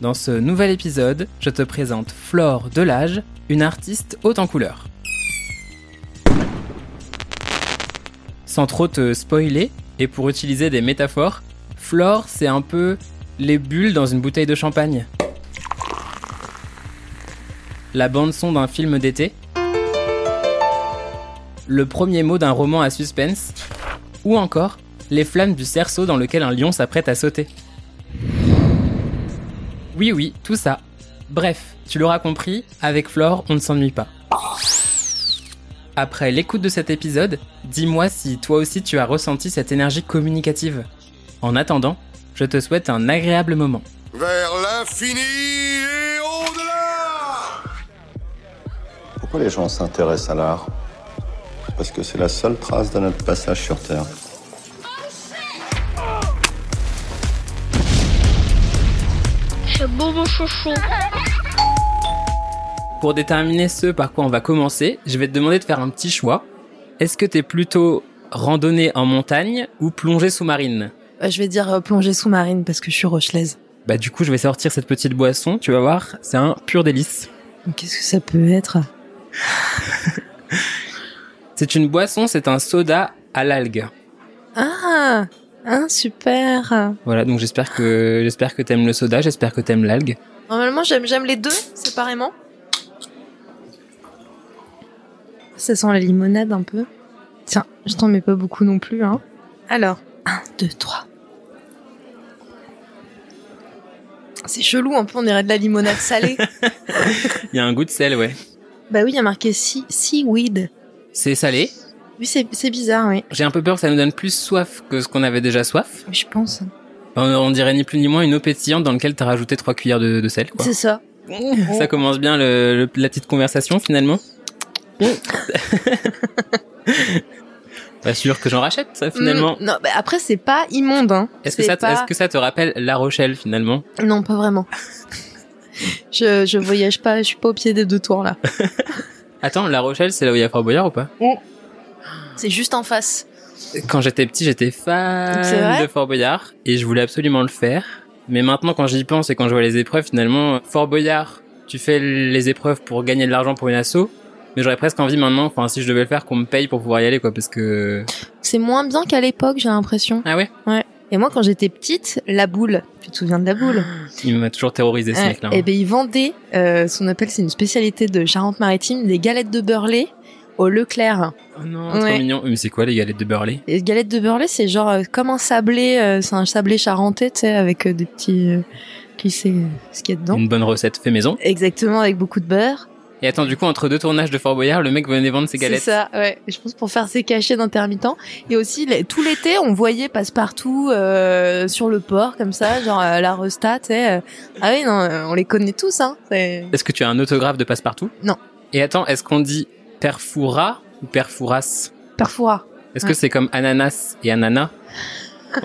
Dans ce nouvel épisode, je te présente Flore Delage, une artiste haute en couleur. Sans trop te spoiler, et pour utiliser des métaphores, Flore, c'est un peu les bulles dans une bouteille de champagne. La bande-son d'un film d'été. Le premier mot d'un roman à suspense. Ou encore, les flammes du cerceau dans lequel un lion s'apprête à sauter. Oui, oui, tout ça. Bref, tu l'auras compris, avec Flore, on ne s'ennuie pas. Après l'écoute de cet épisode, dis-moi si toi aussi tu as ressenti cette énergie communicative. En attendant, je te souhaite un agréable moment. Vers l'infini et au-delà Pourquoi les gens s'intéressent à l'art? Parce que c'est la seule trace de notre passage sur Terre. Mon chouchou. Pour déterminer ce par quoi on va commencer, je vais te demander de faire un petit choix. Est-ce que t'es plutôt randonnée en montagne ou plongée sous-marine? Euh, Je vais dire euh, plongée sous-marine parce que je suis rochelaise. Bah du coup je vais sortir cette petite boisson, tu vas voir, c'est un pur délice. Qu'est-ce que ça peut être? C'est une boisson, c'est un soda à l'algue. Ah, ah super. Voilà, donc j'espère que j'espère que t'aimes le soda, j'espère que t'aimes l'algue. Normalement, j'aime j'aime les deux séparément. Ça sent la limonade un peu. Tiens, je t'en mets pas beaucoup non plus, hein. Alors, 1, 2, 3. C'est chelou, un peu, on dirait de la limonade salée. Il y a un goût de sel, ouais. bah oui, il y a marqué sea- seaweed. C'est salé. Oui, c'est bizarre, oui. J'ai un peu peur que ça nous donne plus soif que ce qu'on avait déjà soif. Je pense. On, on dirait ni plus ni moins une eau pétillante dans laquelle t'as rajouté trois cuillères de, de sel. C'est ça. Ça commence bien le, le- la petite conversation finalement. Pas sûr que j'en rachète ça finalement. Mm, non, bah après, c'est pas immonde, hein. Est-ce que ça, te- pas- est-ce que ça te rappelle La Rochelle finalement? Non, pas vraiment. je, je voyage pas, je suis pas au pied des deux tours là. Attends, La Rochelle, c'est là où il y a Fort Boyard ou pas? C'est juste en face. Quand j'étais petit, j'étais fan de Fort Boyard et je voulais absolument le faire. Mais maintenant, quand j'y pense et quand je vois les épreuves, finalement, Fort Boyard, tu fais les épreuves pour gagner de l'argent pour une asso. Mais j'aurais presque envie maintenant, enfin, si je devais le faire, qu'on me paye pour pouvoir y aller, quoi, parce que. C'est moins bien qu'à l'époque, j'ai l'impression. Ah ouais? Et moi, quand j'étais petite, la boule, tu te souviens de la boule? Il m'a toujours terrorisé ce Ouais. mec-là. Eh ben, ils vendaient, euh, ce qu'on appelle, c'est une spécialité de Charente-Maritime, des galettes de beurre lait au Leclerc. Oh non, Ouais. trop mignon. Mais c'est quoi les galettes de lait Les galettes de lait, c'est genre euh, comme un sablé, euh, c'est un sablé charentais, tu sais, avec euh, des petits... euh, qui sait euh, ce qu'il y a dedans Une bonne recette fait maison. Exactement, avec beaucoup de beurre. Et attends, du coup, entre deux tournages de Fort Boyard, le mec venait vendre ses C'est galettes. ça, ouais. Je pense pour faire ses cachets d'intermittent. Et aussi, les- tout l'été, on voyait passe-partout euh, sur le port, comme ça, genre euh, la Resta, tu sais. euh. Ah oui, non, on les connaît tous, hein. C'est- Est-ce que tu as un autographe de passe-partout? Non. Et attends, est-ce qu'on dit perfura ou perfouras Perfoura. Est-ce Ouais. que c'est comme ananas et ananas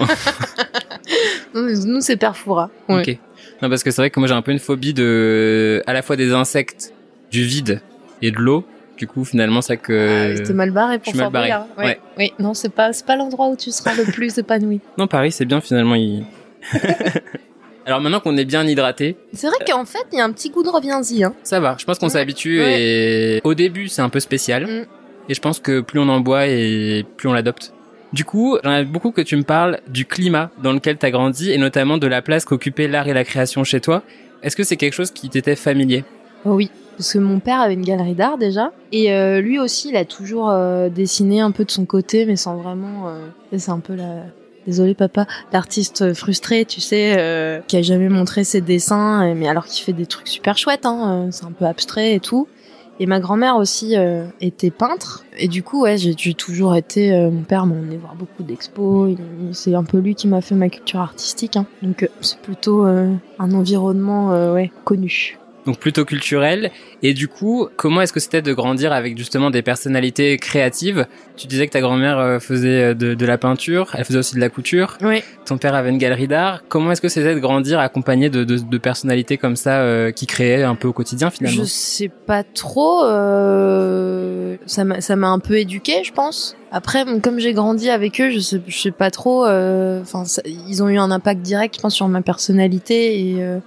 Nous, c'est Perfoura. Ouais. Ok. Non, parce que c'est vrai que moi j'ai un peu une phobie de, à la fois des insectes, du vide et de l'eau. Du coup, finalement, c'est que. Ah, C'était mal barré pour Fort barré. Ouais. Ouais. Oui, non, c'est pas, pas l'endroit où tu seras le plus épanoui. Non, Paris, c'est bien finalement. Il... Alors maintenant qu'on est bien hydraté, C'est vrai qu'en fait, il y a un petit goût de reviens-y, hein. ça va. Je pense qu'on s'habitue Ouais. et au début c'est un peu spécial. Mm. Et je pense que plus on en boit et plus on l'adopte. Du coup, j'aimerais beaucoup que tu me parles du climat dans lequel tu as grandi et notamment de la place qu'occupait l'art et la création chez toi. Est-ce que c'est quelque chose qui t'était familier? Oh oui, parce que mon père avait une galerie d'art déjà, et euh, lui aussi, il a toujours euh, dessiné un peu de son côté, mais sans vraiment. euh, C'est un peu la. Désolé papa, l'artiste frustré, tu sais, euh, qui a jamais montré ses dessins, euh, mais alors qu'il fait des trucs super chouettes, hein, euh, c'est un peu abstrait et tout. Et ma grand-mère aussi était peintre, et du coup, ouais, j'ai toujours été. mon père m'a emmené voir beaucoup d'expos. C'est un peu lui qui m'a fait ma culture artistique, hein. donc c'est plutôt un environnement, ouais, connu. Donc plutôt culturel. Et du coup, comment est-ce que c'était de grandir avec justement des personnalités créatives? Tu disais que ta grand-mère euh, faisait euh, de, de la peinture, elle faisait aussi de la couture. Oui. Ton père avait une galerie d'art. Comment est-ce que c'était de grandir accompagné de, de, de personnalités comme ça euh, qui créaient un peu au quotidien finalement? Je sais pas trop. Euh... Ça m'a un peu éduqué, je pense. Après, comme j'ai grandi avec eux, je sais, je sais pas trop. euh, Enfin, ils ont eu un impact direct, je pense, sur ma personnalité et euh,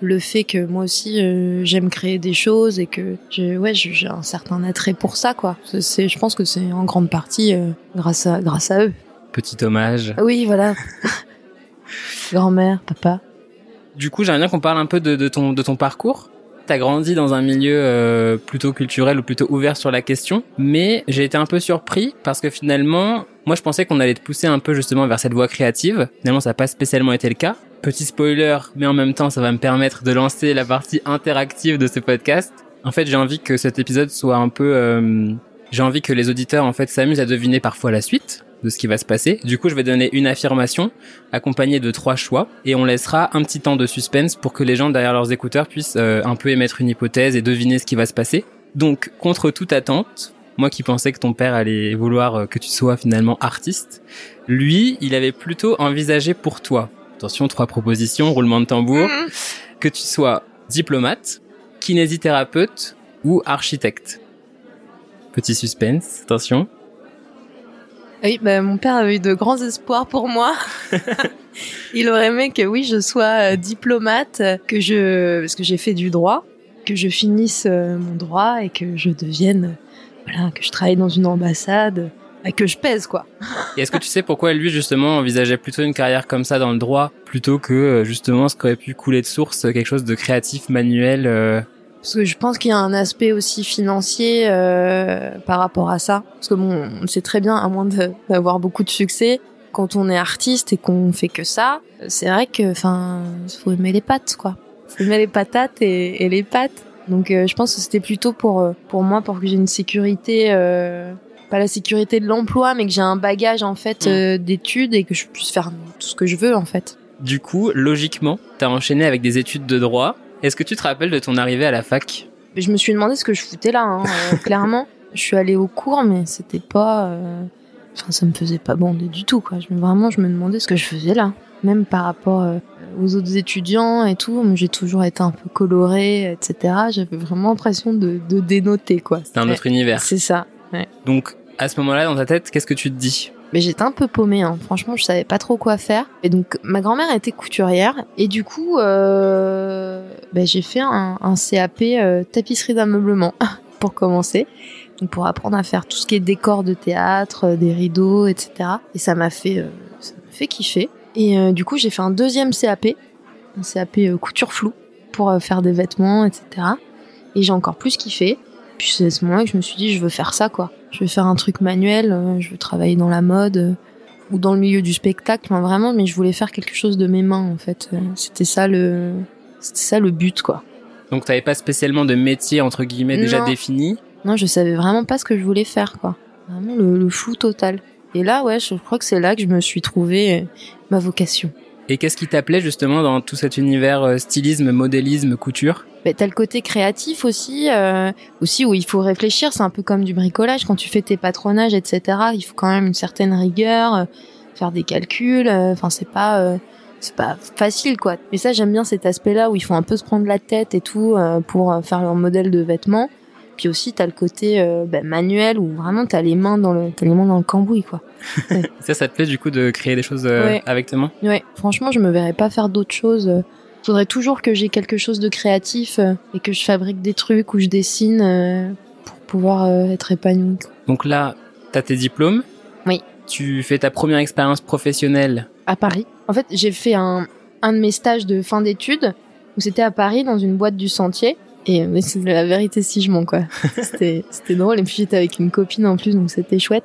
le fait que moi aussi euh, j'aime créer des choses et que je, ouais, j'ai un certain attrait pour ça, quoi. C'est- C'est, je pense que c'est en grande partie euh, grâce à grâce à eux. Petit hommage. Oui, voilà. Grand-mère, papa. Du coup, j'aimerais bien qu'on parle un peu de, de ton, de ton parcours. T'as grandi dans un milieu euh, plutôt culturel ou plutôt ouvert sur la question, mais j'ai été un peu surpris parce que finalement, moi je pensais qu'on allait te pousser un peu justement vers cette voie créative. Finalement, ça n'a pas spécialement été le cas. Petit spoiler, mais en même temps, ça va me permettre de lancer la partie interactive de ce podcast. En fait, j'ai envie que cet épisode soit un peu... euh, j'ai envie que les auditeurs en fait s'amusent à deviner parfois la suite de ce qui va se passer. Du coup, je vais donner une affirmation accompagné de trois choix et on laissera un petit temps de suspense pour que les gens derrière leurs écouteurs puissent euh, un peu émettre une hypothèse et deviner ce qui va se passer. Donc, contre toute attente, moi qui pensais que ton père allait vouloir euh, que tu sois finalement artiste, lui, il avait plutôt envisagé pour toi, attention, trois propositions, roulement de tambour, que tu sois diplomate, kinésithérapeute ou architecte. Petit suspense, attention. Oui, bah, mon père avait eu de grands espoirs pour moi. Il aurait aimé que oui, je sois euh, diplomate, que je, parce que j'ai fait du droit, que je finisse euh, mon droit et que je devienne, voilà, que je travaille dans une ambassade, et que je pèse quoi. Et est-ce que tu sais pourquoi lui justement envisageait plutôt une carrière comme ça dans le droit plutôt que euh, justement ce qui aurait pu couler de source, quelque chose de créatif, manuel euh, Parce que je pense qu'il y a un aspect aussi financier euh, par rapport à ça. Parce que bon, on sait très bien, à moins d'avoir beaucoup de succès, quand on est artiste et qu'on fait que ça, c'est vrai que, enfin, faut aimer les pâtes, quoi. Faut aimer les patates et, et les pâtes. Donc, euh, je pense que c'était plutôt pour euh, pour moi, pour que j'ai une sécurité, euh, pas la sécurité de l'emploi, mais que j'ai un bagage en fait Mm. euh, d'études et que je puisse faire tout ce que je veux en fait. Du coup, logiquement, t'as enchaîné avec des études de droit. Est-ce que tu te rappelles de ton arrivée à la fac? Je me suis demandé ce que je foutais là, hein, euh, clairement. Je suis allée au cours, mais c'était pas. euh, Enfin, ça me faisait pas bander du tout, quoi. Je, me- vraiment, je me demandais ce que je faisais là. Même par rapport aux autres étudiants et tout, j'ai toujours été un peu colorée, etc. J'avais vraiment l'impression de, de dénoter, quoi. C'est un autre univers. C'est ça. Donc, à ce moment-là, dans ta tête, qu'est-ce que tu te dis Mais j'étais un peu paumée, hein. franchement, je savais pas trop quoi faire. Et donc, ma grand-mère était couturière. Et du coup, euh, ben, j'ai fait un, CAP euh, tapisserie d'ameublement pour commencer. Donc, pour apprendre à faire tout ce qui est décor de théâtre, euh, des rideaux, etc. Et ça m'a fait, ça m'a fait kiffer. Et du coup, j'ai fait un deuxième CAP, un CAP couture floue, pour faire des vêtements, etc. Et j'ai encore plus kiffé. Puis c'est à ce moment-là que je me suis dit, je veux faire ça, quoi. Je veux faire un truc manuel, euh, je veux travailler dans la mode euh, ou dans le milieu du spectacle, enfin, vraiment, mais je voulais faire quelque chose de mes mains, en fait. Euh, C'était ça le, c'était ça le but, quoi. Donc, t'avais pas spécialement de métier, entre guillemets, déjà défini. Non, je savais vraiment pas ce que je voulais faire, quoi. Vraiment le, le flou total. Et là, ouais, je crois que c'est là que je me suis trouvé ma vocation. Et qu'est-ce qui t'appelait justement dans tout cet univers euh, stylisme, modélisme, couture? Mais t'as le côté créatif aussi, euh, aussi où il faut réfléchir. C'est un peu comme du bricolage. Quand tu fais tes patronages, etc., il faut quand même une certaine rigueur, euh, faire des calculs. Enfin, c'est pas, c'est pas facile, quoi. Mais ça, j'aime bien cet aspect-là où il faut un peu se prendre la tête et tout pour faire leur modèle de vêtements. Puis aussi, t'as le côté euh, bah, manuel où vraiment t'as les mains dans le, t'as les mains dans le cambouis, quoi. Ça, ça te plaît du coup de créer des choses euh, Ouais. avec tes mains? Ouais, franchement, je me verrais pas faire d'autres choses. euh. Faudrait toujours que j'ai quelque chose de créatif euh, et que je fabrique des trucs ou je dessine pour pouvoir être épanouie. quoi. Donc là, t'as tes diplômes? Oui. Tu fais ta première expérience professionnelle? À Paris. En fait, j'ai fait un, un de mes stages de fin d'études où c'était à Paris dans une boîte du Sentier. Et mais c'est la vérité si je mens quoi. C'était c'était drôle et puis j'étais avec une copine en plus donc c'était chouette.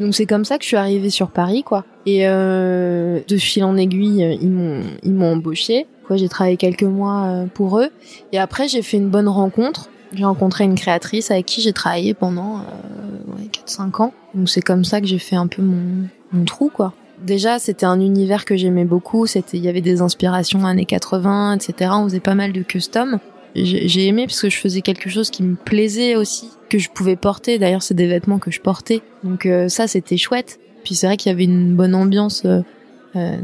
Donc c'est comme ça que je suis arrivée sur Paris quoi. Et euh, de fil en aiguille euh, ils m'ont ils m'ont embauché. Quoi j'ai travaillé quelques mois euh, pour eux et après j'ai fait une bonne rencontre. J'ai rencontré une créatrice avec qui j'ai travaillé pendant euh, ouais, 4-5 ans. Donc c'est comme ça que j'ai fait un peu mon, mon trou quoi. Déjà, c'était un univers que j'aimais beaucoup. C'était, il y avait des inspirations années 80, etc. On faisait pas mal de custom. J'ai aimé parce que je faisais quelque chose qui me plaisait aussi, que je pouvais porter. D'ailleurs, c'est des vêtements que je portais. Donc euh, ça, c'était chouette. Puis c'est vrai qu'il y avait une bonne ambiance euh, euh,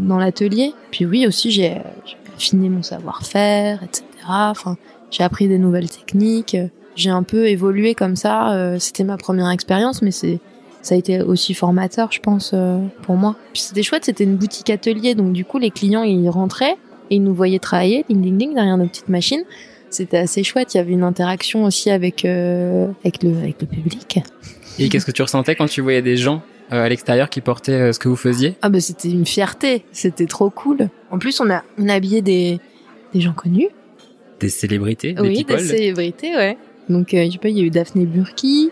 dans l'atelier. Puis oui, aussi, j'ai j'ai affiné mon savoir-faire, etc. Enfin, j'ai appris des nouvelles techniques. J'ai un peu évolué comme ça. Euh, c'était ma première expérience, mais c'est ça a été aussi formateur, je pense, euh, pour moi. Puis c'était chouette, c'était une boutique atelier, donc du coup les clients ils rentraient et ils nous voyaient travailler, ding ding ding, derrière nos petites machines. C'était assez chouette. Il y avait une interaction aussi avec euh, avec le avec le public. Et qu'est-ce que tu ressentais quand tu voyais des gens euh, à l'extérieur qui portaient euh, ce que vous faisiez? Ah bah c'était une fierté. C'était trop cool. En plus, on a on a habillé des des gens connus. Des célébrités, des oui, people des célébrités, ouais. Donc euh, je sais pas, il y a eu Daphné Burki,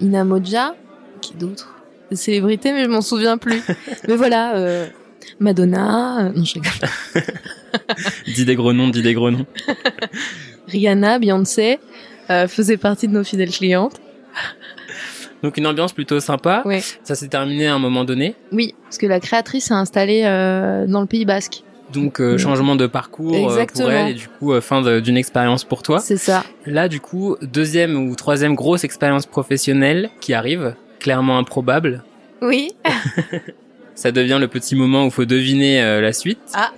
Ina Moja, qui d'autres Des célébrités, mais je m'en souviens plus. mais voilà. Madonna, non, je rigole. Dis des gros noms, dis des gros noms. Rihanna, Beyoncé euh, faisaient partie de nos fidèles clientes. Donc une ambiance plutôt sympa. Ouais. Ça s'est terminé à un moment donné. Oui, parce que la créatrice s'est installée euh, dans le Pays Basque. Donc euh, changement de parcours euh, Exactement. pour elle et du coup euh, fin d'une expérience pour toi. C'est ça. Là du coup deuxième ou troisième grosse expérience professionnelle qui arrive, clairement improbable. Oui. Ça devient le petit moment où faut deviner euh, la suite. Ah.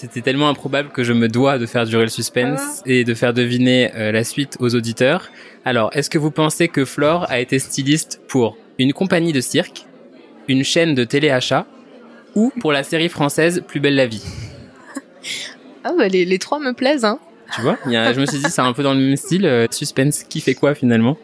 C'était tellement improbable que je me dois de faire durer le suspense et de faire deviner euh, la suite aux auditeurs. Alors, est-ce que vous pensez que Flore a été styliste pour une compagnie de cirque, une chaîne de téléachat ou pour la série française Plus belle la vie? Ah bah les, les trois me plaisent, hein. Tu vois il y a, Je me suis dit c'est un peu dans le même style. euh, suspense, qui fait quoi finalement?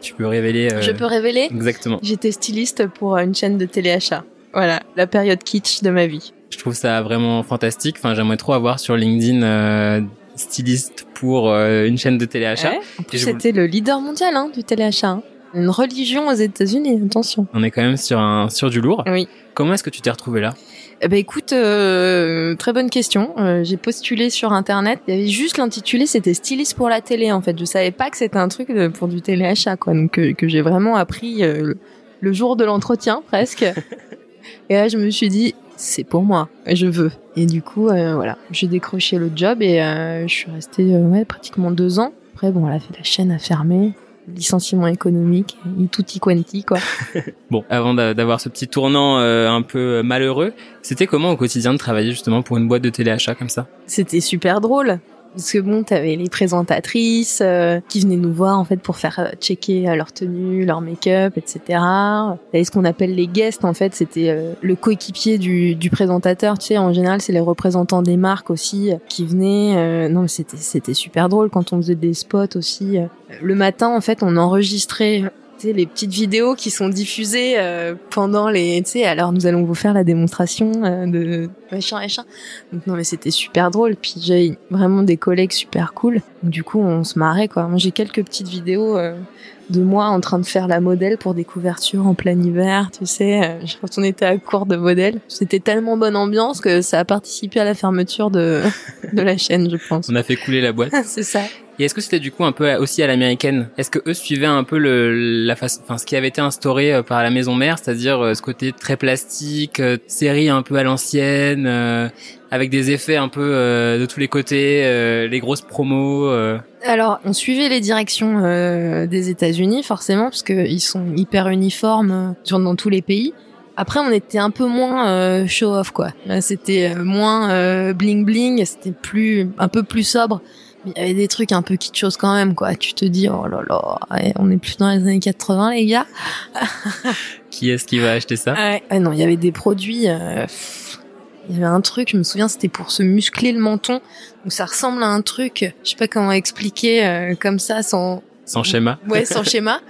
Tu peux révéler euh, Je peux révéler? Exactement. J'étais styliste pour une chaîne de téléachat. Voilà, la période kitsch de ma vie. Je trouve ça vraiment fantastique. Enfin, j'aimerais trop avoir sur LinkedIn euh, styliste pour euh, une chaîne de téléachat. Ouais. En plus, Et je vous- c'était le leader mondial hein, du téléachat. hein. Une religion aux États-Unis, attention. On est quand même sur un sur du lourd. Oui. Comment est-ce que tu t'es retrouvé là? Eh ben écoute, euh, très bonne question. Euh, j'ai postulé sur internet. Il y avait juste l'intitulé, c'était styliste pour la télé en fait. Je savais pas que c'était un truc de- pour du téléachat quoi. Donc que j'ai vraiment appris euh, le jour de l'entretien presque. et là je me suis dit c'est pour moi, je veux. Et du coup euh, voilà, j'ai décroché le job et euh, je suis restée euh, ouais pratiquement deux ans. Après bon, elle a fait la chaîne a fermé, licenciement économique, et tutti quanti quoi. Bon, avant d'a- d'avoir ce petit tournant un peu malheureux, c'était comment au quotidien de travailler justement pour une boîte de téléachat comme ça? C'était super drôle. Parce que bon, t'avais les présentatrices euh, qui venaient nous voir en fait pour faire euh, checker euh, leur tenue, leur make-up, etc. T'avais ce qu'on appelle les guests en fait, c'était euh, le coéquipier du, du présentateur. Tu sais, en général, c'est les représentants des marques aussi euh, qui venaient. euh, non, c'était c'était super drôle quand on faisait des spots aussi. Le matin, en fait, on enregistrait les petites vidéos qui sont diffusées euh, pendant les, tu sais, alors nous allons vous faire la démonstration euh, de machin, machin. Donc non, mais c'était super drôle. Puis j'ai vraiment des collègues super cool. Donc du coup, on se marrait quoi. Moi, j'ai quelques petites vidéos euh, de moi en train de faire la modèle pour des couvertures en plein hiver, tu sais, euh, quand on était à court de modèles. C'était tellement bonne ambiance que ça a participé à la fermeture de de la chaîne, je pense. On a fait couler la boîte. C'est ça. Et est-ce que c'était du coup un peu aussi à l'américaine? Est-ce que eux suivaient un peu le la face, enfin ce qui avait été instauré euh, par la maison mère, c'est-à-dire euh, ce côté très plastique, euh, série un peu à l'ancienne, euh, avec des effets un peu euh, de tous les côtés, euh, les grosses promos. Alors, on suivait les directions des États-Unis, forcément, parce qu'ils sont hyper uniformes dans tous les pays. Après, on était un peu moins euh, show-off, quoi. C'était moins euh, bling-bling, c'était plus un peu plus sobre. Mais il y avait des trucs un peu kitschos quand même, quoi. Tu te dis, oh là là, on est plus dans les années 80, les gars. Qui est-ce qui va acheter ça? Ouais. Ah non, il y avait des produits. euh, Il y avait un truc, je me souviens, c'était pour se muscler le menton. Donc ça ressemble à un truc, je sais pas comment expliquer, euh, comme ça, sans, Sans schéma. ouais, sans schéma.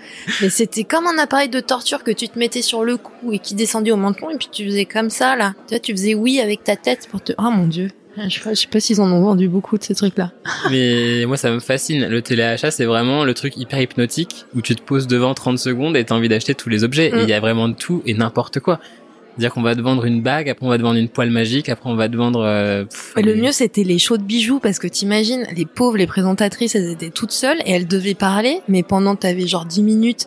Mais c'était comme un appareil de torture que tu te mettais sur le cou et qui descendait au menton et puis tu faisais comme ça, là. Tu vois, tu faisais oui avec ta tête pour te... Oh mon dieu. Je sais pas, je sais pas s'ils en ont vendu beaucoup de ces trucs-là. Mais moi ça me fascine. Le téléachat c'est vraiment le truc hyper hypnotique où tu te poses devant 30 secondes et t'as envie d'acheter tous les objets. Mm. Et il y a vraiment de tout et n'importe quoi. C'est-à-dire qu'on va te vendre une bague, après on va te vendre une poêle magique, après on va te vendre... euh, pff, le mieux, c'était les shows de bijoux parce que t'imagines, les pauvres, les présentatrices, elles étaient toutes seules et elles devaient parler, mais pendant t'avais genre 10 minutes,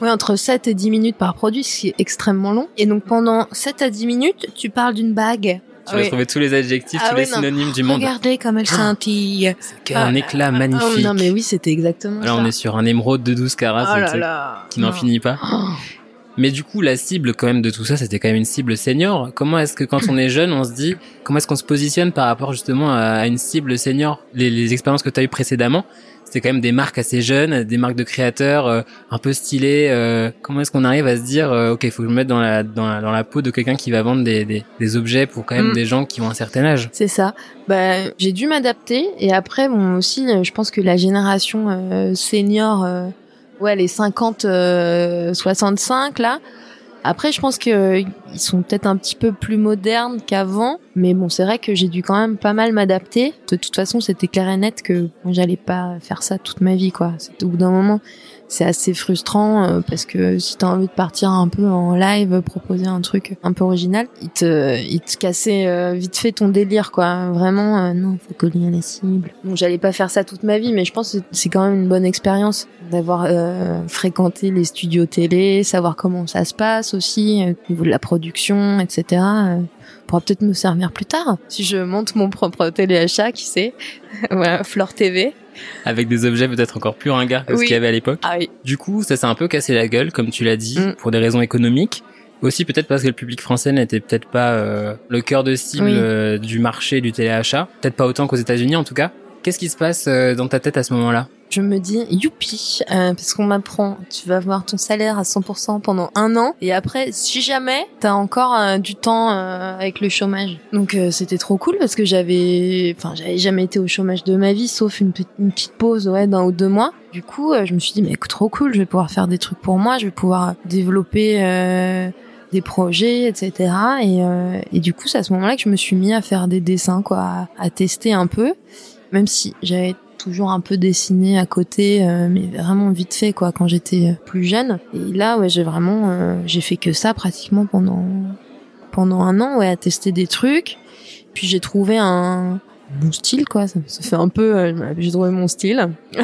ouais, entre 7 et 10 minutes par produit, ce qui est extrêmement long. Et donc pendant 7 à 10 minutes, tu parles d'une bague. Tu vas Oui. trouver tous les adjectifs, Ah tous oui, les non. synonymes du monde. Regardez comme elle scintille. Quel un éclat magnifique. Oh, non mais oui, c'était exactement Là ça. on est sur un émeraude de 12 carats oh là là. qui n'en finit pas. Oh. Mais du coup, la cible quand même de tout ça, c'était quand même une cible senior. Comment est-ce que quand on est jeune, on se dit, comment est-ce qu'on se positionne par rapport justement à une cible senior? Les, les expériences que tu as eues précédemment, c'est quand même des marques assez jeunes, des marques de créateurs euh, un peu stylées. euh, comment est-ce qu'on arrive à se dire, euh, ok, il faut que je me mette dans la dans la, dans la peau de quelqu'un qui va vendre des, des, des objets pour quand même Mm. des gens qui ont un certain âge? C'est ça. Bah, j'ai dû m'adapter et après, bon aussi, euh, je pense que la génération euh, senior, euh, ouais, les 50, euh, 65 là. Après, je pense que euh, ils sont peut-être un petit peu plus modernes qu'avant, mais bon, c'est vrai que j'ai dû quand même pas mal m'adapter. De toute façon, c'était clair et net que j'allais pas faire ça toute ma vie, quoi. C'est au bout d'un moment, c'est assez frustrant euh, parce que si t'as envie de partir un peu en live, proposer un truc un peu original, il te, il te cassait euh, vite fait ton délire, quoi. Vraiment, euh, non, faut coller la cible. Bon, j'allais pas faire ça toute ma vie, mais je pense que c'est quand même une bonne expérience d'avoir euh, fréquenté les studios télé, savoir comment ça se passe aussi, euh, au niveau de la production, etc. Euh, pourra peut-être me servir plus tard si je monte mon propre téléachat, qui sait? voilà, Flore TV. Avec des objets peut-être encore plus ringards que ce qu'il y avait à l'époque. Ah oui. Du coup, ça s'est un peu cassé la gueule, comme tu l'as dit, Mm. pour des raisons économiques. Aussi peut-être parce que le public français n'était peut-être pas euh, le cœur de cible Oui. euh, du marché du téléachat. Peut-être pas autant qu'aux États-Unis en tout cas. Qu'est-ce qui se passe euh, dans ta tête à ce moment-là? Je me dis youpi euh, parce qu'on m'apprend tu vas avoir ton salaire à 100% pendant un an et après si jamais t'as encore euh, du temps euh, avec le chômage. Donc euh, c'était trop cool parce que j'avais enfin j'avais jamais été au chômage de ma vie sauf une, petite- pause ouais d'un ou deux mois. Du coup euh, je me suis dit mais trop cool je vais pouvoir faire des trucs pour moi je vais pouvoir développer des projets, etc. Et, et du coup, c'est à ce moment-là que je me suis mis à faire des dessins, quoi, à tester un peu, même si j'avais toujours un peu dessiné à côté, euh, mais vraiment vite fait, quoi, quand j'étais euh, plus jeune. Et là, ouais, j'ai vraiment, euh, j'ai fait que ça pratiquement pendant pendant un an, ouais, à tester des trucs. Puis j'ai trouvé un mon style, quoi. Ça, ça fait un peu, euh, j'ai trouvé mon style.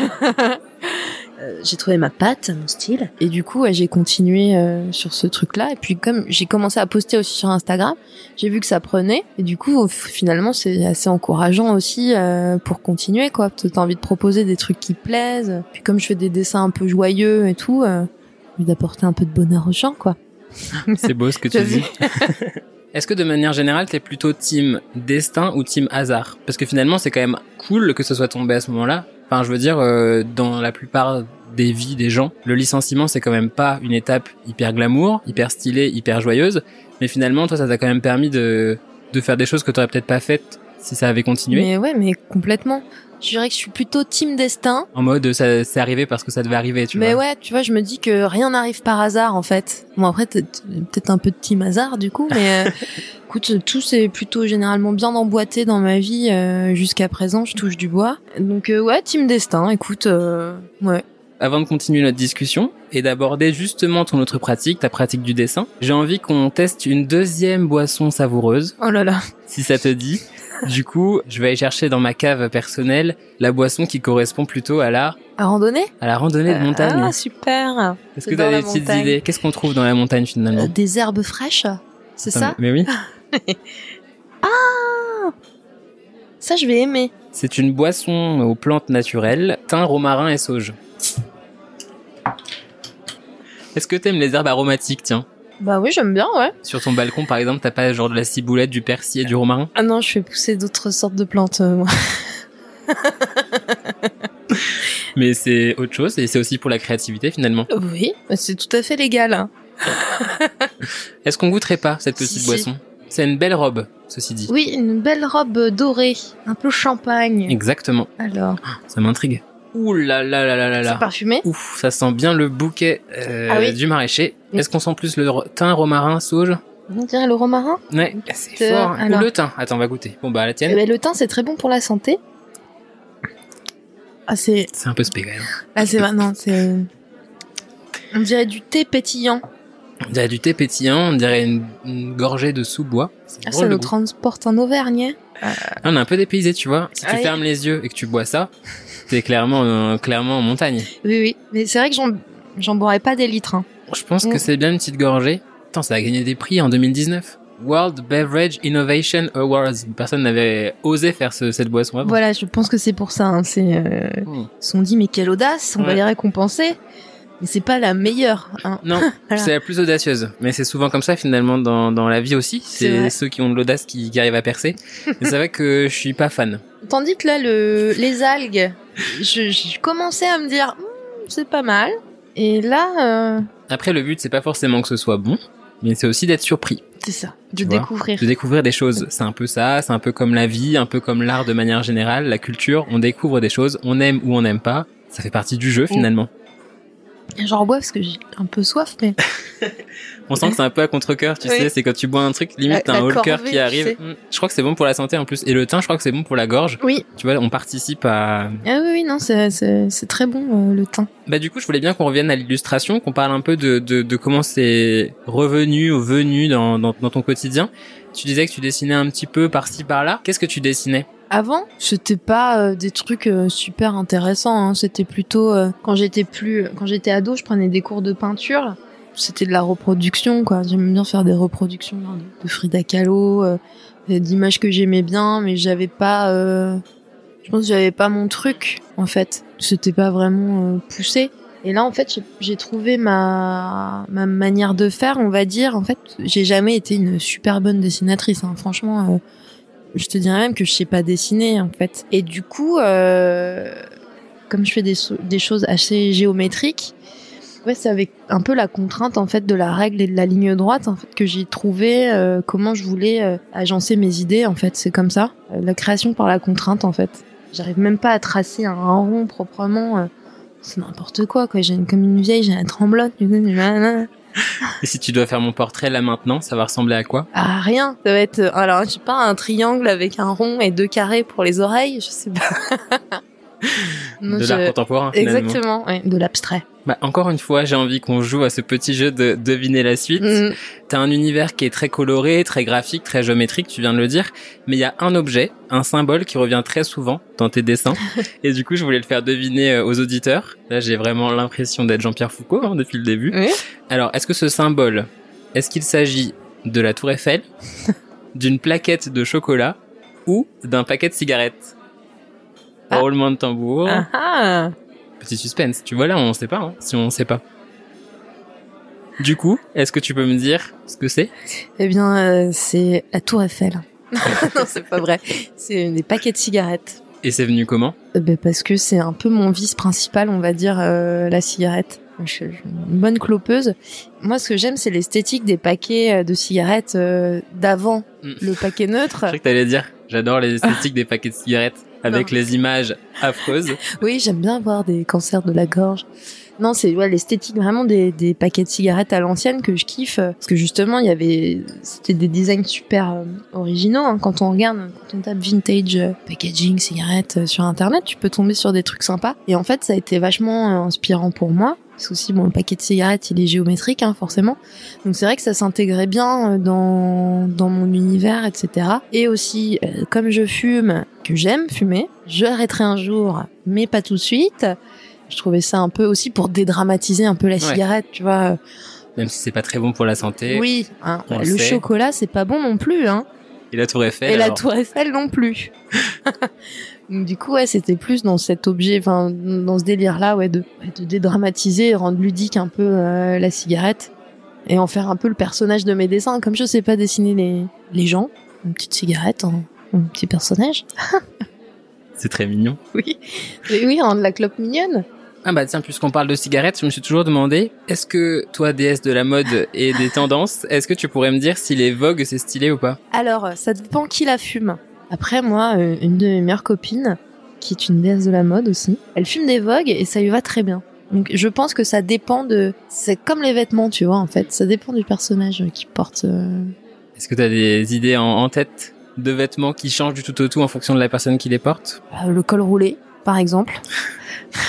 J'ai trouvé ma patte, mon style. Et du coup, ouais, j'ai continué euh, sur ce truc-là. Et puis comme j'ai commencé à poster aussi sur Instagram, j'ai vu que ça prenait. Et du coup, finalement, c'est assez encourageant aussi euh, pour continuer, quoi. T'as envie de proposer des trucs qui plaisent. Puis comme je fais des dessins un peu joyeux et tout, euh, d'apporter un peu de bonheur aux gens, quoi. C'est beau ce que tu dis. Est-ce que de manière générale, t'es plutôt team destin ou team hasard? Parce que finalement, c'est quand même cool que ce soit tombé à ce moment-là. Enfin, je veux dire, euh, dans la plupart des vies des gens, le licenciement, c'est quand même pas une étape hyper glamour, hyper stylée, hyper joyeuse. Mais finalement, toi, ça t'a quand même permis de, de faire des choses que t'aurais peut-être pas faites si ça avait continué. Mais ouais, mais complètement. Je dirais que je suis plutôt team destin. En mode, ça, c'est arrivé parce que ça devait arriver, tu mais vois. ouais, tu vois, je me dis que rien n'arrive par hasard en fait. Bon après peut-être un peu de team hasard du coup, mais euh, écoute, tout c'est plutôt généralement bien emboîté dans ma vie euh, jusqu'à présent. Je touche du bois. Donc euh, ouais, team destin. Écoute, euh, ouais. Avant de continuer notre discussion et d'aborder justement ton autre pratique, ta pratique du dessin, j'ai envie qu'on teste une deuxième boisson savoureuse, Oh là là. si ça te dit. Du coup, je vais aller chercher dans ma cave personnelle la boisson qui correspond plutôt à la, À randonner à la randonnée de montagne. Ah super. Est-ce que t'as la des petites idées? Qu'est-ce qu'on trouve dans la montagne finalement? Euh, des herbes fraîches, c'est ça? Mais oui. Ça je vais aimer. C'est une boisson aux plantes naturelles, thym, romarin et sauge. Est-ce que t'aimes les herbes aromatiques, tiens? Bah oui, j'aime bien, ouais. Sur ton balcon, par exemple, t'as pas genre de la ciboulette, du persil et du romarin? Ah non, je fais pousser d'autres sortes de plantes, euh, moi. Mais c'est autre chose et c'est aussi pour la créativité finalement. Oui, c'est tout à fait légal. hein. Est-ce qu'on goûterait pas cette petite Si, si. boisson? C'est une belle robe, ceci dit. Oui, une belle robe dorée, un peu champagne. Exactement. Alors, Ça m'intrigue. Ouh là là là là là c'est parfumé Ouf, ça sent bien le bouquet euh, Ah oui. du maraîcher. Oui. Est-ce qu'on sent plus le thym, romarin, sauge? On dirait le romarin. Ouais, c'est Euh, fort. alors. Ou le thym. Attends, on va goûter. Bon bah la Eh tienne. ben, le thym, c'est très bon pour la santé. Ah, c'est. C'est un peu spé quand même. Ah, c'est maintenant, c'est. On dirait du thé pétillant. On dirait du thé pétillant, on dirait une, une gorgée de sous-bois. Ah, ça nous transporte en Auvergne. On est un peu dépaysé, tu vois. Si tu Ah fermes les yeux et que tu bois ça, t'es clairement, euh, clairement en montagne. Oui, oui. Mais c'est vrai que j'en, j'en boirais pas des litres. Hein. Je pense que Mm. c'est bien une petite gorgée. Attends, ça a gagné des prix en 2019. World Beverage Innovation Awards. Personne n'avait osé faire ce- cette boisson avant. Voilà, je pense que c'est pour ça. Hein. C'est, euh, Mm. Ils se sont dit, mais quelle audace, on va les récompenser. Mais c'est pas la meilleure. Hein. Non, Voilà. c'est la plus audacieuse. Mais c'est souvent comme ça finalement dans, dans la vie aussi. C'est ceux qui ont de l'audace qui, qui arrivent à percer. Mais c'est vrai que je suis pas fan. Tandis que là, le, les algues, je, je commençais à me dire, Hmm, c'est pas mal. Et là, euh, Après, le but, c'est pas forcément que ce soit bon, mais c'est aussi d'être surpris, c'est ça, de découvrir. de découvrir des choses. C'est un peu ça, c'est un peu comme la vie, un peu comme l'art de manière générale, la culture. On découvre des choses, on aime ou on n'aime pas. Ça fait partie du jeu finalement. J'en bois parce que j'ai un peu soif, mais On sent que c'est un peu à contre-cœur, tu Oui. sais, c'est quand tu bois un truc, limite La- t'as un haut cœur qui tu arrive. sais. Mm. Je crois que c'est bon pour la santé en plus. Et le thym, je crois que c'est bon pour la gorge. oui. Tu vois, on participe à... Ah oui, oui, non, c'est- très bon euh, le thym. Bah du coup, je voulais bien qu'on revienne à l'illustration, qu'on parle un peu de, de, de comment c'est revenu ou venu dans, dans, dans ton quotidien. Tu disais que tu dessinais un petit peu par-ci par-là. Qu'est-ce que tu dessinais? Avant, c'était pas euh, des trucs euh, super intéressants. Hein. C'était plutôt euh, quand j'étais plus, quand j'étais ado, je prenais des cours de peinture. C'était de la reproduction, quoi. J'aimais bien faire des reproductions hein, de, Frida Kahlo, d'images que j'aimais bien, mais j'avais pas. je pense que j'avais pas mon truc, en fait. C'était pas vraiment poussé. Et là, en fait, j'ai- trouvé ma ma manière de faire, on va dire. En fait, j'ai jamais été une super bonne dessinatrice. Hein. Franchement. Je te dirais même que je sais pas dessiner en fait. Et du coup, euh, comme je fais des, choses assez géométriques, ouais, c'est avec un peu la contrainte en fait de la règle et de la ligne droite en fait que j'ai trouvé euh, comment je voulais euh, agencer mes idées en fait. C'est comme ça, Euh, la création par la contrainte en fait. J'arrive même pas à tracer un, rond proprement. c'est n'importe quoi quoi. J'ai comme une vieille, j'ai un tremblote. Et si tu dois faire mon portrait là maintenant, ça va ressembler à quoi? Ah rien, ça va être euh, alors je sais pas un triangle avec un rond et deux carrés pour les oreilles, je sais pas. Non, De je- l'art contemporain finalement. Exactement, ouais, de l'abstrait. Bah, encore une fois, j'ai envie qu'on joue à ce petit jeu de deviner la suite. Mm. T'as un univers qui est très coloré, très graphique, très géométrique, tu viens de le dire, mais il y a un objet, un symbole qui revient très souvent dans tes dessins. et du coup, je voulais le faire deviner euh, aux auditeurs. Là, j'ai vraiment l'impression d'être Jean-Pierre Foucault hein, depuis le début. Oui. Alors, est-ce que ce symbole, est-ce qu'il s'agit de la tour Eiffel, d'une plaquette de chocolat ou d'un paquet de cigarettes? Ah. Roulement de tambour. Ah ah. Petit suspense. Tu vois là, on sait pas, hein, si on sait pas. Du coup, est-ce que tu peux me dire ce que c'est? Eh bien, euh, c'est la Tour Eiffel. non, c'est pas vrai. C'est des paquets de cigarettes. Et c'est venu comment? Euh, ben, parce que c'est un peu mon vice principal, on va dire, euh, la cigarette. Je suis une bonne clopeuse. Moi, ce que j'aime, c'est l'esthétique des paquets euh, de cigarettes d'avant Mm. le paquet neutre. Je crois que t'allais dire. J'adore les esthétiques des paquets de cigarettes avec Non. les images affreuses. Oui, j'aime bien voir des cancers de la gorge. Non, c'est ouais, l'esthétique vraiment des, des paquets de cigarettes à l'ancienne que je kiffe. euh, Parce que justement, il y avait, c'était des designs super euh, originaux. hein. Quand on regarde, quand on tape vintage euh, packaging cigarettes euh, sur internet, tu peux tomber sur des trucs sympas. Et en fait, ça a été vachement inspirant pour moi. Parce que aussi, bon, le paquet de cigarettes, il est géométrique, hein, forcément. Donc c'est vrai que ça s'intégrait bien euh, dans, dans mon univers, etc. Et aussi, euh, comme je fume, que j'aime fumer, je arrêterai un jour, mais pas tout de suite. Je trouvais ça un peu aussi pour dédramatiser un peu la cigarette, tu vois. Même si c'est pas très bon pour la santé. Oui, hein, le chocolat, c'est pas bon non plus, hein. Et la tour Eiffel. Et la tour Eiffel non plus. Donc, du coup, ouais, c'était plus dans cet objet, enfin, dans ce délire-là, ouais, de, dédramatiser, rendre ludique un peu euh, la cigarette et en faire un peu le personnage de mes dessins. Comme je sais pas dessiner les, les gens, une petite cigarette, un, un petit personnage. C'est très mignon. Oui, Mais oui, de la clope mignonne. Ah bah tiens, puisqu'on parle de cigarettes, je me suis toujours demandé, est-ce que toi, déesse de la mode et des tendances, est-ce que tu pourrais me dire si les Vogue c'est stylé ou pas? Alors, ça dépend qui la fume. Après, moi, euh, une de mes meilleures copines, qui est une déesse de la mode aussi, elle fume des Vogue et ça lui va très bien. Donc, je pense que ça dépend de. C'est comme les vêtements, tu vois, en fait. Ça dépend du personnage qui porte. euh, Est-ce que t'as des idées en, en tête de vêtements qui changent du tout au tout en fonction de la personne qui les porte? Euh, le col roulé, par exemple.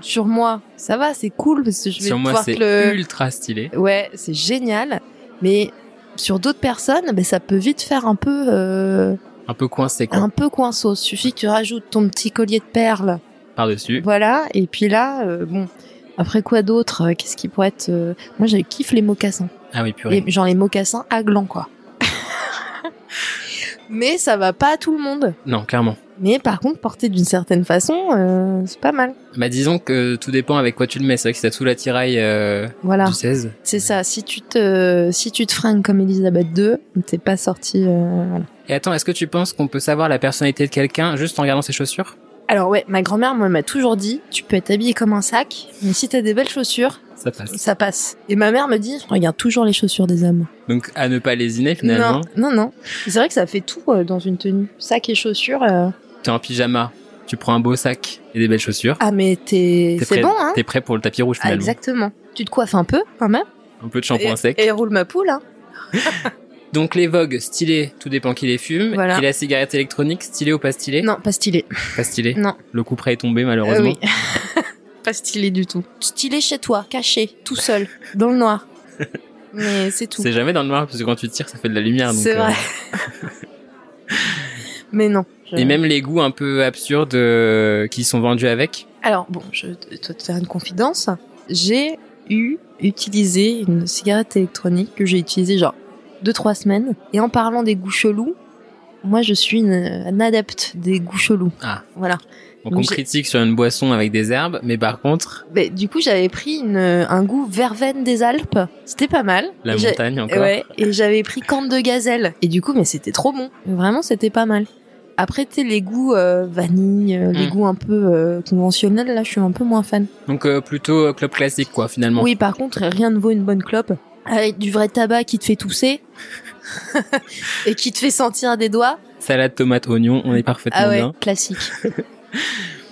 Sur moi, ça va, c'est cool parce que je vais Sur moi, c'est le. ultra stylé. Ouais, c'est génial. Mais sur d'autres personnes, ben, ça peut vite faire un peu. euh, Un peu coincé, quoi, un peu coinceau. Suffit que tu rajoutes ton petit collier de perles, par-dessus. voilà. Et puis là, euh, bon, après quoi d'autre euh, Qu'est-ce qui pourrait être Moi, je kiffe les mocassins, Ah oui, purée. les, genre les mocassins à gland, quoi. Mais ça va pas à tout le monde. Non, clairement. Mais par contre, porté d'une certaine façon, euh, c'est pas mal. Bah disons que tout dépend avec quoi tu le mets. C'est vrai que si t'as sous l'attirail euh, Voilà. du 16. C'est ça. Si tu te, si tu te fringues comme Elisabeth II, t'es pas sorti. euh, voilà. Et attends, est-ce que tu penses qu'on peut savoir la personnalité de quelqu'un juste en regardant ses chaussures? Alors ouais, ma grand-mère moi m'a toujours dit, tu peux être habillé comme un sac, mais si t'as des belles chaussures, Ça passe. ça passe. Et ma mère me dit, regarde toujours les chaussures des hommes. Donc à ne pas lésiner finalement. Non, non, non. C'est vrai que ça fait tout euh, dans une tenue. Sac et chaussures. T'es en pyjama, tu prends un beau sac et des belles chaussures. Ah mais t'es, c'est prêt- bon hein. T'es prêt pour le tapis rouge Ah, finalement. exactement. Tu te coiffes un peu quand même. Un peu de shampoing sec. Et roule ma poule hein. Donc les Vogue stylés, tout dépend qui les fume. Voilà. Et la cigarette électronique, stylée ou pas stylée? Non, pas stylé. Pas stylée. Non. Le coup près est tombé Euh, malheureusement. oui. pas stylé du tout. Stylé chez toi, caché, tout seul, dans le noir. Mais c'est tout. C'est jamais dans le noir parce que quand tu tires, ça fait de la lumière. C'est euh, vrai. Mais non. Je- Et même les goûts un peu absurdes euh, qui sont vendus avec. Alors bon, je dois te faire une confidence. J'ai eu utilisé une cigarette électronique que j'ai utilisée genre deux trois semaines. Et en parlant des goûts chelous, moi je suis une, un adepte des goûts chelous. Ah. Voilà. Donc, Donc on critique sur une boisson avec des herbes, mais par contre, Mais du coup j'avais pris une, un goût verveine des Alpes. C'était pas mal. la montagne encore. Ouais, et j'avais pris corne de gazelle. Et du coup, mais c'était trop bon. Vraiment, c'était pas mal. Après, tu les goûts euh, vanille, euh, les Mm. goûts un peu euh, conventionnels, là, je suis un peu moins fan. Donc euh, plutôt club classique quoi finalement. Oui, par contre, rien ne vaut une bonne clope. Avec du vrai tabac qui te fait tousser. et qui te fait sentir des doigts. Salade tomate oignon, on est parfaitement Ah ouais, bien. classique.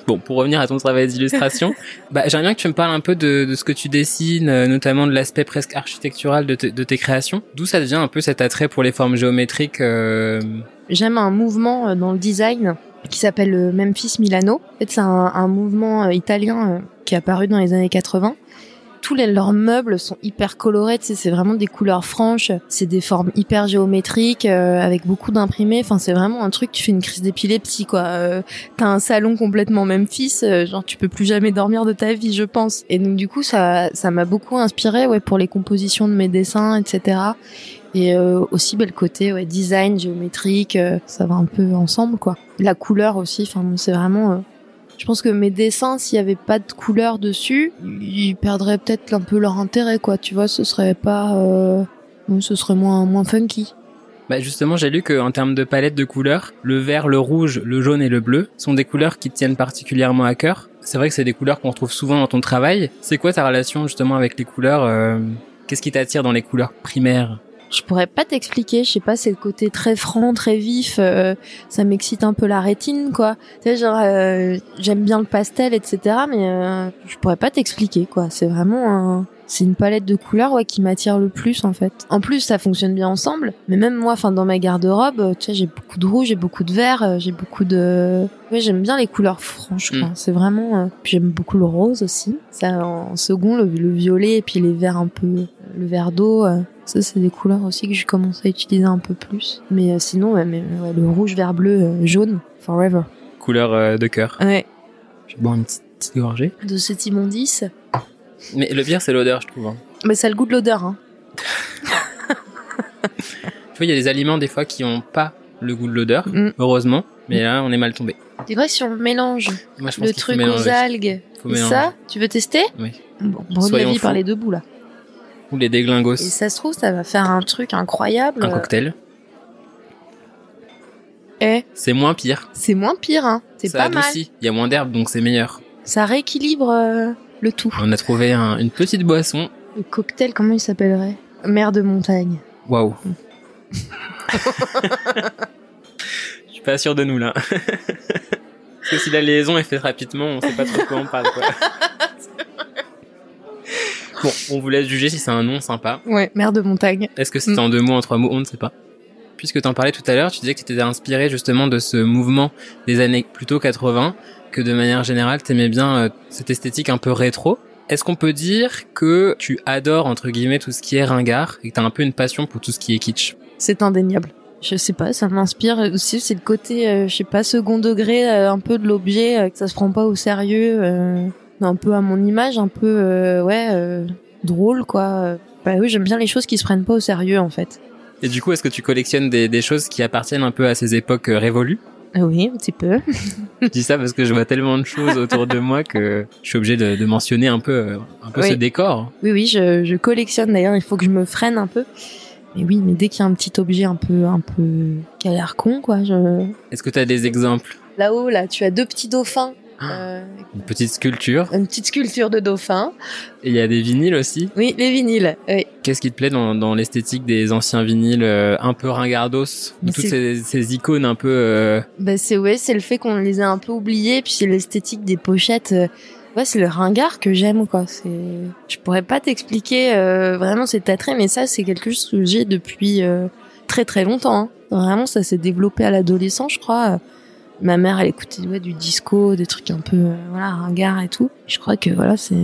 Bon, pour revenir à ton travail d'illustration, bah, j'aimerais bien que tu me parles un peu de, de ce que tu dessines, euh, notamment de l'aspect presque architectural de, te- de tes créations. D'où ça devient un peu cet attrait pour les formes géométriques euh, J'aime un mouvement euh, dans le design qui s'appelle le Memphis Milano. En fait, c'est un, un mouvement euh, italien euh, qui est apparu dans les années 80. Tous les, leurs meubles sont hyper colorés, tu sais, c'est vraiment des couleurs franches, c'est des formes hyper géométriques euh, avec beaucoup d'imprimés. Enfin, c'est vraiment un truc, tu fais une crise d'épilepsie quoi. Euh, T'as un salon complètement Memphis, euh, genre tu peux plus jamais dormir de ta vie, je pense. Et donc du coup, ça, ça m'a beaucoup inspiré, ouais, pour les compositions de mes dessins, etc. Et euh, aussi le côté ouais, design géométrique, euh, ça va un peu ensemble quoi. La couleur aussi, enfin c'est vraiment. Je pense que mes dessins, s'il y avait pas de couleur dessus, ils perdraient peut-être un peu leur intérêt quoi. Tu vois, ce serait pas, euh, ce serait moins moins funky. Bah justement, j'ai lu qu'en termes de palette de couleurs, le vert, le rouge, le jaune et le bleu sont des couleurs qui tiennent particulièrement à cœur. C'est vrai que c'est des couleurs qu'on retrouve souvent dans ton travail. C'est quoi ta relation justement avec les couleurs euh, Qu'est-ce qui t'attire dans les couleurs primaires? Je pourrais pas t'expliquer, je sais pas, c'est le côté très franc, très vif, euh, ça m'excite un peu la rétine, quoi. Tu sais, genre, euh, j'aime bien le pastel, etc., mais euh, je pourrais pas t'expliquer, quoi. C'est vraiment un... C'est une palette de couleurs, ouais, qui m'attire le plus, en fait. En plus, ça fonctionne bien ensemble, mais même moi, enfin, dans ma garde-robe, euh, tu sais, j'ai beaucoup de rouge, j'ai beaucoup de vert, euh, j'ai beaucoup de... Ouais, j'aime bien les couleurs franches, quoi. Mm. C'est vraiment... euh, Puis j'aime beaucoup le rose aussi. Ça, en second, le, le violet, et puis les verts un peu... Le vert d'eau... ça, c'est des couleurs aussi que j'ai commencé à utiliser un peu plus. Mais euh, sinon, ouais, mais, ouais, le rouge, vert, bleu, euh, jaune, forever. Couleur euh, de cœur. Ouais, Je vais boire une petite, petite gorgée. de cet immondice. Mais le pire, c'est l'odeur, je trouve. hein. Mais ça a le goût de l'odeur, hein. Tu vois, il y a des aliments des fois qui ont pas le goût de l'odeur, Mm. heureusement. Mais là, on est mal tombé. C'est vrai, si on mélange Moi, je pense le truc aux algues et ça, tu veux tester? Oui. Bon, la Soyons vie par fous. les deux bouts, là. Ou les déglingos. Et ça se trouve, ça va faire un truc incroyable. Un cocktail. Eh, C'est moins pire. c'est moins pire, hein. C'est pas mal. adoucit. Il y a moins d'herbe, donc c'est meilleur. Ça rééquilibre euh, le tout. On a trouvé un- une petite boisson. Le cocktail, comment il s'appellerait? Mer de montagne. Waouh. Je suis pas sûr de nous là. Parce que si la liaison est faite rapidement, on sait pas trop quoi on parle quoi. Bon, on vous laisse juger si c'est un nom sympa. Ouais, mer de montagne. Est-ce que c'était en deux mots, en trois mots On ne sait pas. Puisque t'en parlais tout à l'heure, tu disais que tu étais inspiré justement de ce mouvement des années plutôt 80, que de manière générale, t'aimais bien euh, cette esthétique un peu rétro. Est-ce qu'on peut dire que tu adores, entre guillemets, tout ce qui est ringard et que t'as un peu une passion pour tout ce qui est kitsch? C'est indéniable. Je sais pas, ça m'inspire aussi. C'est le côté, euh, je sais pas, second degré, euh, un peu de l'objet, euh, que ça se prend pas au sérieux, un peu à mon image, un peu, euh, ouais, euh, drôle, quoi. Bah oui, j'aime bien les choses qui se prennent pas au sérieux, en fait. Et du coup, est-ce que tu collectionnes des, des choses qui appartiennent un peu à ces époques euh, révolues? Oui, un petit peu. Je dis ça parce que je vois tellement de choses autour de moi que je suis obligé de, de mentionner un peu, un peu Oui. ce décor. Oui, oui, je, je collectionne d'ailleurs, il faut que je me freine un peu. Mais oui, mais dès qu'il y a un petit objet un peu, un peu, qui a l'air con, quoi, je... Est-ce que tu as des exemples? Là-haut, là, tu as deux petits dauphins. Euh, Une petite sculpture. une petite sculpture de dauphin. Et il y a des vinyles aussi. Oui, les vinyles. Oui. Qu'est-ce qui te plaît dans, dans l'esthétique des anciens vinyles euh, un peu ringardos Toutes ces, ces icônes un peu... euh, Bah, c'est ouais, c'est le fait qu'on les a un peu oubliés, puis c'est l'esthétique des pochettes. euh, Ouais, c'est le ringard que j'aime, quoi. C'est, je pourrais pas t'expliquer vraiment cet attrait, mais ça, c'est quelque chose que j'ai depuis très très longtemps. hein. Vraiment, ça s'est développé à l'adolescence, je crois. Ma mère, elle écoutait ouais, du disco, des trucs un peu euh, voilà ringard et tout. Je crois que voilà, c'est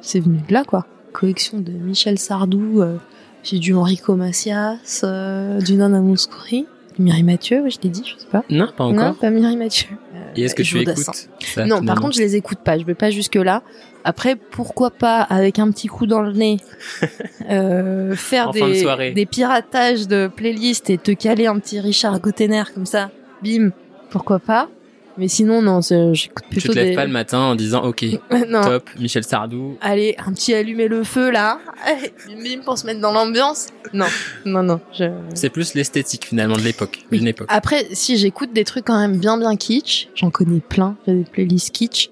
c'est venu de là, quoi. Collection de Michel Sardou. euh, j'ai du Enrico Macias, euh, du Nana Mouskouri, du Mireille Mathieu, je l'ai dit, je sais pas. Non, pas Non, encore. pas Mireille Mathieu. Et est-ce que tu écoutes ça, Non, par contre, je les écoute pas. Je vais pas jusque là. Après, pourquoi pas avec un petit coup dans le nez, euh, faire de des, des piratages de playlists et te caler un petit Richard Gottener comme ça, bim, pourquoi pas. Mais sinon, non, j'écoute Tu plutôt te lèves des. pas le matin en disant ok, non. top, Michel Sardou. Allez, un petit allumer le feu là, bim bim pour se mettre dans l'ambiance. Non, non, non. Je... C'est plus l'esthétique finalement de l'époque. Oui. D'une époque. Après, si j'écoute des trucs quand même bien bien kitsch, j'en connais plein, j'ai des playlists kitsch,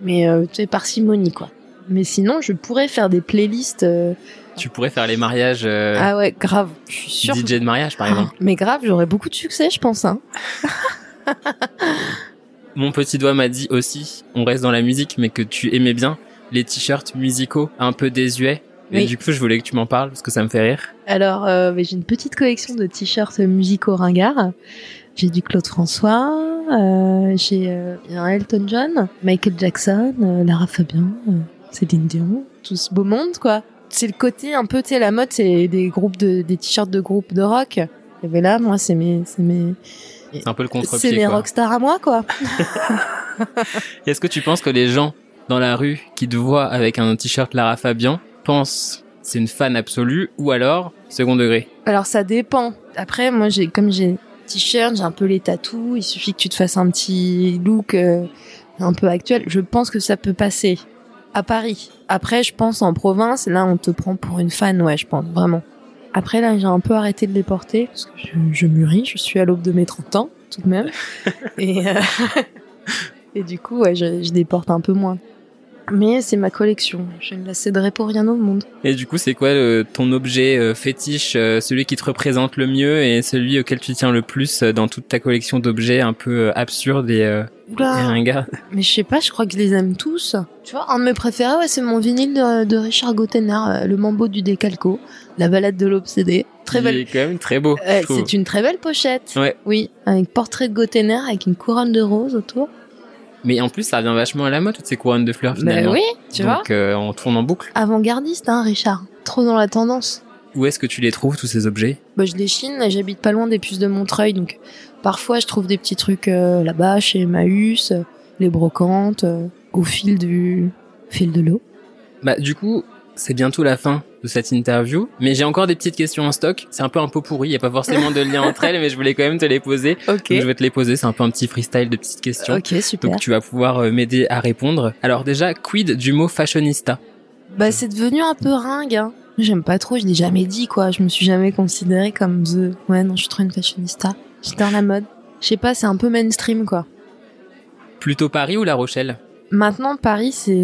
mais euh, tu sais parcimonie quoi. Mais sinon, je pourrais faire des playlists. euh, Tu pourrais faire les mariages euh, Ah ouais, grave. Je suis sûre. DJ de mariage par Ah, exemple. mais grave, j'aurais beaucoup de succès, je pense. Hein. Mon petit doigt m'a dit aussi, on reste dans la musique, mais que tu aimais bien les t-shirts musicaux un peu désuets. Et du coup, je voulais que tu m'en parles parce que ça me fait rire. Alors, euh, j'ai une petite collection de t-shirts musicaux ringards. J'ai du Claude François, euh, j'ai euh, un Elton John, Michael Jackson, euh, Lara Fabian, Céline Dion, tout ce beau monde, quoi. C'est le côté un peu, tu sais, la mode, c'est des groupes de, des t-shirts de groupes de rock. Et ben là, moi, c'est mes, c'est mes, C'est un peu le c'est contre-pied. mes quoi. rockstars à moi, quoi. Est-ce que tu penses que les gens dans la rue qui te voient avec un t-shirt Lara Fabian pensent c'est une fan absolue ou alors second degré? Alors ça dépend. Après, moi, j'ai comme j'ai t-shirt, j'ai un peu les tatous. Il suffit que tu te fasses un petit look euh, un peu actuel. Je pense que ça peut passer à Paris. Après, je pense en province, là, on te prend pour une fan, ouais, je pense vraiment. Après, là, j'ai un peu arrêté de les porter parce que je, je mûris. Je suis à l'aube de mes 30 ans, tout de même. et, euh, et du coup, ouais, je, je les porte un peu moins. Mais c'est ma collection. Je ne la céderai pour rien au monde. Et du coup, c'est quoi euh, ton objet euh, fétiche, euh, celui qui te représente le mieux et celui auquel tu tiens le plus euh, dans toute ta collection d'objets un peu euh, absurdes et, euh, et Oula. ringards? Mais je sais pas, je crois que je les aime tous. Tu vois, un de mes préférés, ouais, c'est mon vinyle de, de Richard Gottener, euh, le mambo du décalco, la balade de l'obsédé. Très Il belle. est quand même très beau. Euh, c'est une très belle pochette. Ouais. Oui, avec portrait de Gottener, avec une couronne de roses autour. Mais en plus, ça revient vachement à la mode toutes ces couronnes de fleurs finalement. Bah oui, tu vois. Donc, euh, on tourne en boucle. Avant-gardiste, hein, Richard. Trop dans la tendance. Où est-ce que tu les trouves tous ces objets? Bah, je les chine, j'habite pas loin des puces de Montreuil, donc parfois je trouve des petits trucs euh, là-bas chez Emmaüs, euh, les brocantes, euh, au fil du fil de l'eau. Bah du coup, c'est bientôt la fin de cette interview, mais j'ai encore des petites questions en stock. C'est un peu un pot pourri, il y a pas forcément de lien entre elles, mais je voulais quand même te les poser. Ok. Donc je vais te les poser, c'est un peu un petit freestyle de petites questions. Ok, super. Donc tu vas pouvoir euh, m'aider à répondre. Alors déjà, quid du mot fashionista? Bah, c'est devenu un peu ringue, hein. J'aime pas trop, je l'ai jamais dit, quoi. Je me suis jamais considérée comme the. Ouais, non, je suis trop une fashionista. J'étais dans la mode. Je sais pas, c'est un peu mainstream, quoi. Plutôt Paris ou La Rochelle? Maintenant, Paris, c'est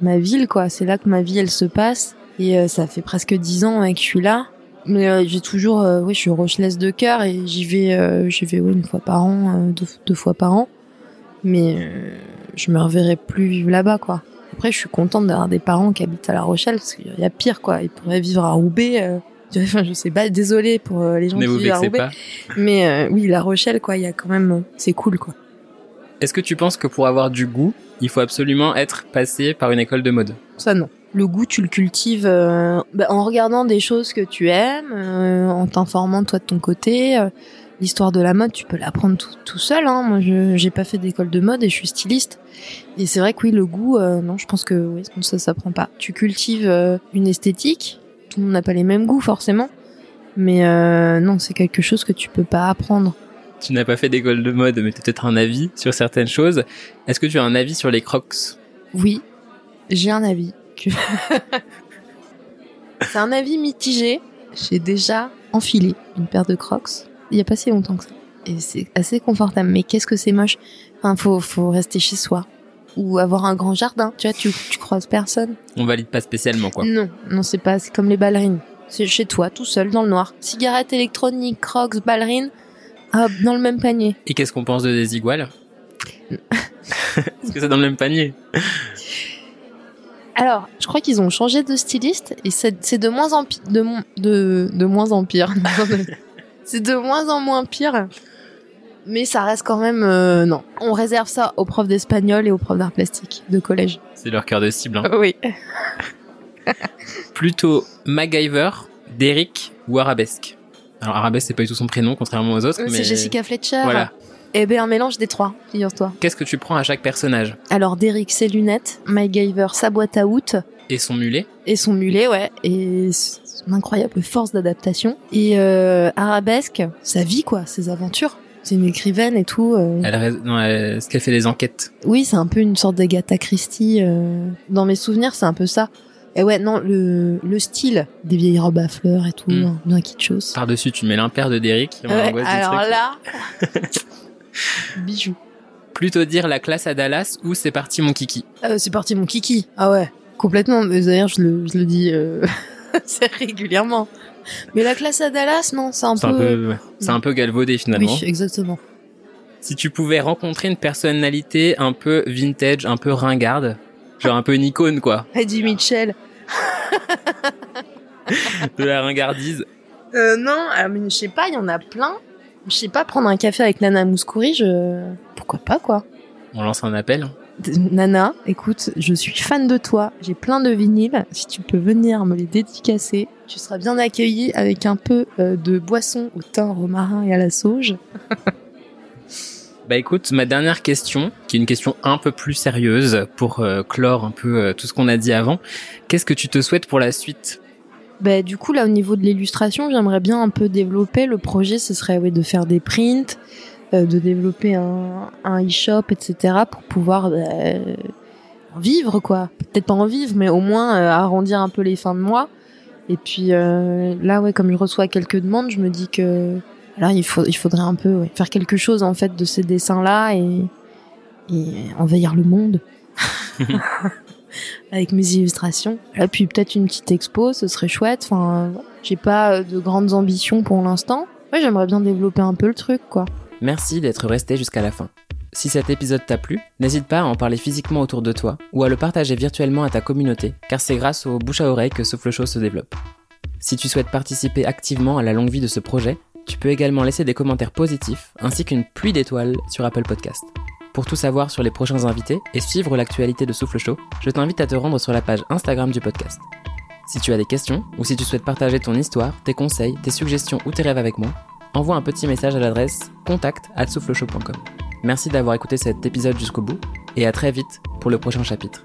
ma ville, quoi. C'est là que ma vie, elle se passe. Et euh, ça fait presque dix ans ouais, que je suis là. Mais euh, j'ai toujours, euh, ouais, je suis rochelaise de cœur et j'y vais, euh, j'y vais ouais, une fois par an, euh, deux, deux fois par an. Mais euh, je me reverrai plus vivre là-bas, quoi. Après, je suis contente d'avoir des parents qui habitent à La Rochelle parce qu'il y a pire, quoi. Ils pourraient vivre à Roubaix. euh, Enfin, je sais pas, désolé pour les gens qui vivent à Roubaix. pas. Mais euh, oui, La Rochelle, quoi, il y a quand même, c'est cool, quoi. Est-ce que tu penses que pour avoir du goût, il faut absolument être passé par une école de mode? Ça non. Le goût, tu le cultives euh, bah, en regardant des choses que tu aimes, euh, en t'informant toi de ton côté. euh, L'histoire de la mode, tu peux l'apprendre tout, tout seul. Hein. Moi, je j'ai pas fait d'école de mode et je suis styliste. Et c'est vrai que oui, le goût, non, je pense que oui, ça s'apprend pas. Tu cultives une esthétique. Tout le monde n'a pas les mêmes goûts forcément, mais non, c'est quelque chose que tu peux pas apprendre. tu n'as pas fait d'école de mode, mais tu as peut-être un avis sur certaines choses. Est-ce que tu as un avis sur les crocs? Oui, j'ai un avis. Que- C'est un avis mitigé. J'ai déjà enfilé une paire de crocs il y a pas si longtemps que ça. Et c'est assez confortable. Mais qu'est-ce que c'est moche? Enfin, faut, faut rester chez soi. Ou avoir un grand jardin. Tu vois, tu, tu croises personne. On valide pas spécialement, quoi. Non, non, c'est pas, c'est comme les ballerines. C'est chez toi, tout seul, dans le noir. Cigarette électronique, crocs, ballerines, hop, dans le même panier. Et qu'est-ce qu'on pense de Desigual Est-ce que c'est dans le même panier? Alors, je crois qu'ils ont changé de styliste et c'est de moins en pire, de, mon- de, de moins en pire. c'est de moins en moins pire. Mais ça reste quand même, euh, non. On réserve ça aux profs d'espagnol et aux profs d'art plastique de collège. C'est leur cœur de cible. hein. Oui. Plutôt MacGyver, Derrick ou Arabesque. Alors Arabesque, c'est pas du tout son prénom, contrairement aux autres. mais... C'est Jessica Fletcher. Voilà. Eh ben, un mélange des trois, figure-toi. Qu'est-ce que tu prends à chaque personnage Alors, Derrick, ses lunettes. MacGyver, sa boîte à out. Et son mulet et son mulet, ouais, et son incroyable force d'adaptation. Et euh, Arabesque, sa vie, quoi, ses aventures. C'est une écrivaine et tout. euh. Elle non, elle- Est-ce qu'elle fait des enquêtes Oui, c'est un peu une sorte d'Agatha Christie. euh. Dans mes souvenirs, c'est un peu ça. Et ouais, non, le, le style des vieilles robes à fleurs et tout, Mm. hein, bien kitschos. Par-dessus, tu mets l'impair de Derrick. Ouais, alors là, bijou. Plutôt dire la classe à Dallas ou c'est parti mon kiki. Euh, c'est parti mon kiki. Ah ouais, complètement. Mais D'ailleurs, je le, je le dis euh, c'est régulièrement. Mais la classe à Dallas, non, c'est un C'est peu... un peu, ouais. c'est un peu galvaudé finalement. Oui, exactement. Si tu pouvais rencontrer une personnalité un peu vintage, un peu ringarde, genre un peu une icône quoi, Eddie Mitchell. de la ringardise, Euh, non, ah, mais je sais pas, il y en a plein. Je sais pas, prendre un café avec Nana Mouskouri, je... Pourquoi pas, quoi on lance un appel. Nana, écoute, je suis fan de toi. J'ai plein de vinyles. Si tu peux venir me les dédicacer, tu seras bien accueilli avec un peu euh, de boisson au thym romarin et à la sauge. Bah écoute, ma dernière question, qui est une question un peu plus sérieuse pour euh, clore un peu euh, tout ce qu'on a dit avant. Qu'est-ce que tu te souhaites pour la suite? Bah, du coup, là, au niveau de l'illustration, j'aimerais bien un peu développer. Le projet, ce serait ouais, de faire des prints, euh, de développer un, un e-shop, etc. pour pouvoir bah, vivre, quoi. Peut-être pas en vivre, mais au moins euh, arrondir un peu les fins de mois. Et puis euh, là, ouais, comme je reçois quelques demandes, je me dis que là, il, faut, il faudrait un peu ouais, faire quelque chose, en fait, de ces dessins-là et, et envahir le monde. avec mes illustrations. Et puis peut-être une petite expo, ce serait chouette. Enfin, j'ai pas euh, de grandes ambitions pour l'instant. Ouais, j'aimerais bien développer un peu le truc, quoi. Merci d'être resté jusqu'à la fin. Si cet épisode t'a plu, n'hésite pas à en parler physiquement autour de toi ou à le partager virtuellement à ta communauté, car c'est grâce au bouche à oreille que Souffle Show se développe. Si tu souhaites participer activement à la longue vie de ce projet, tu peux également laisser des commentaires positifs ainsi qu'une pluie d'étoiles sur Apple Podcast. Pour tout savoir sur les prochains invités et suivre l'actualité de Souffle Show, je t'invite à te rendre sur la page Instagram du podcast. Si tu as des questions ou si tu souhaites partager ton histoire, tes conseils, tes suggestions ou tes rêves avec moi, envoie un petit message à l'adresse contact@souffleshow.com. Merci d'avoir écouté cet épisode jusqu'au bout et à très vite pour le prochain chapitre.